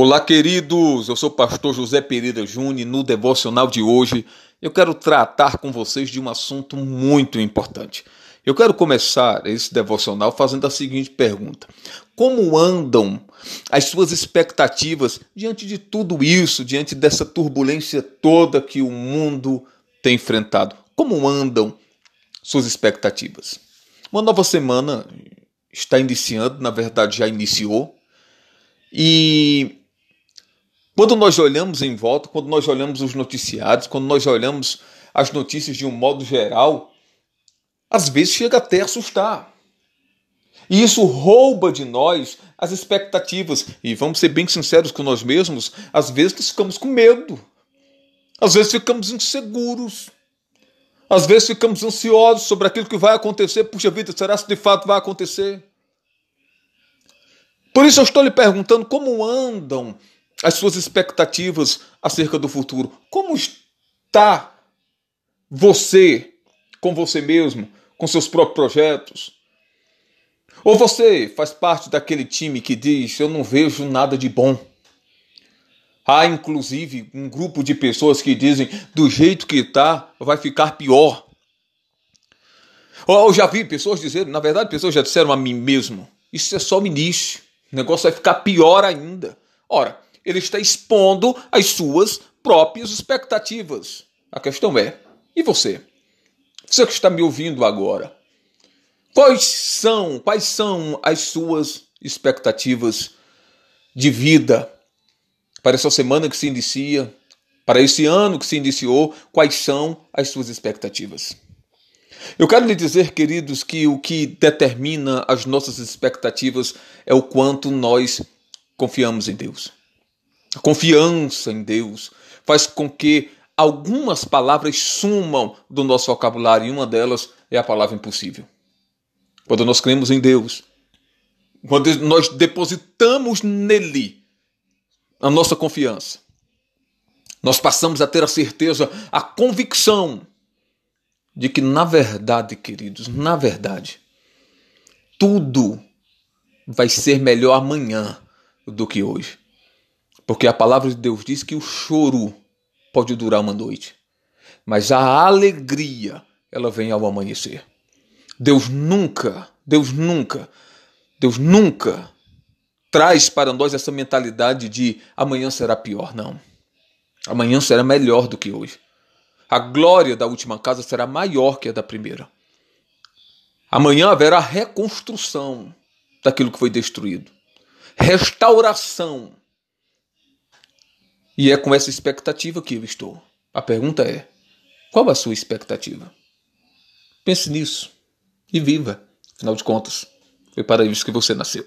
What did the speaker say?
Olá, queridos. Eu sou o pastor José Pereira Júnior. No devocional de hoje, eu quero tratar com vocês de um assunto muito importante. Eu quero começar esse devocional fazendo a seguinte pergunta: Como andam as suas expectativas diante de tudo isso, diante dessa turbulência toda que o mundo tem enfrentado? Como andam suas expectativas? Uma nova semana está iniciando, na verdade já iniciou. E quando nós olhamos em volta, quando nós olhamos os noticiários, quando nós olhamos as notícias de um modo geral, às vezes chega até a assustar. E isso rouba de nós as expectativas. E vamos ser bem sinceros com nós mesmos, às vezes nós ficamos com medo. Às vezes ficamos inseguros. Às vezes ficamos ansiosos sobre aquilo que vai acontecer. Puxa vida, será que de fato vai acontecer? Por isso eu estou lhe perguntando como andam as suas expectativas acerca do futuro. Como está você com você mesmo, com seus próprios projetos? Ou você faz parte daquele time que diz: Eu não vejo nada de bom? Há inclusive um grupo de pessoas que dizem: Do jeito que está, vai ficar pior. Ou eu já vi pessoas dizendo, na verdade, pessoas já disseram a mim mesmo: Isso é só o início, o negócio vai ficar pior ainda. Ora, ele está expondo as suas próprias expectativas. A questão é: e você? Você que está me ouvindo agora, quais são, quais são as suas expectativas de vida para essa semana que se inicia, para esse ano que se iniciou, quais são as suas expectativas? Eu quero lhe dizer, queridos, que o que determina as nossas expectativas é o quanto nós confiamos em Deus. A confiança em Deus faz com que algumas palavras sumam do nosso vocabulário e uma delas é a palavra impossível. Quando nós cremos em Deus, quando nós depositamos nele a nossa confiança, nós passamos a ter a certeza, a convicção de que, na verdade, queridos, na verdade, tudo vai ser melhor amanhã do que hoje. Porque a palavra de Deus diz que o choro pode durar uma noite, mas a alegria, ela vem ao amanhecer. Deus nunca, Deus nunca, Deus nunca traz para nós essa mentalidade de amanhã será pior, não. Amanhã será melhor do que hoje. A glória da última casa será maior que a da primeira. Amanhã haverá reconstrução daquilo que foi destruído, restauração e é com essa expectativa que eu estou. A pergunta é: qual a sua expectativa? Pense nisso e viva. Afinal de contas, foi para isso que você nasceu.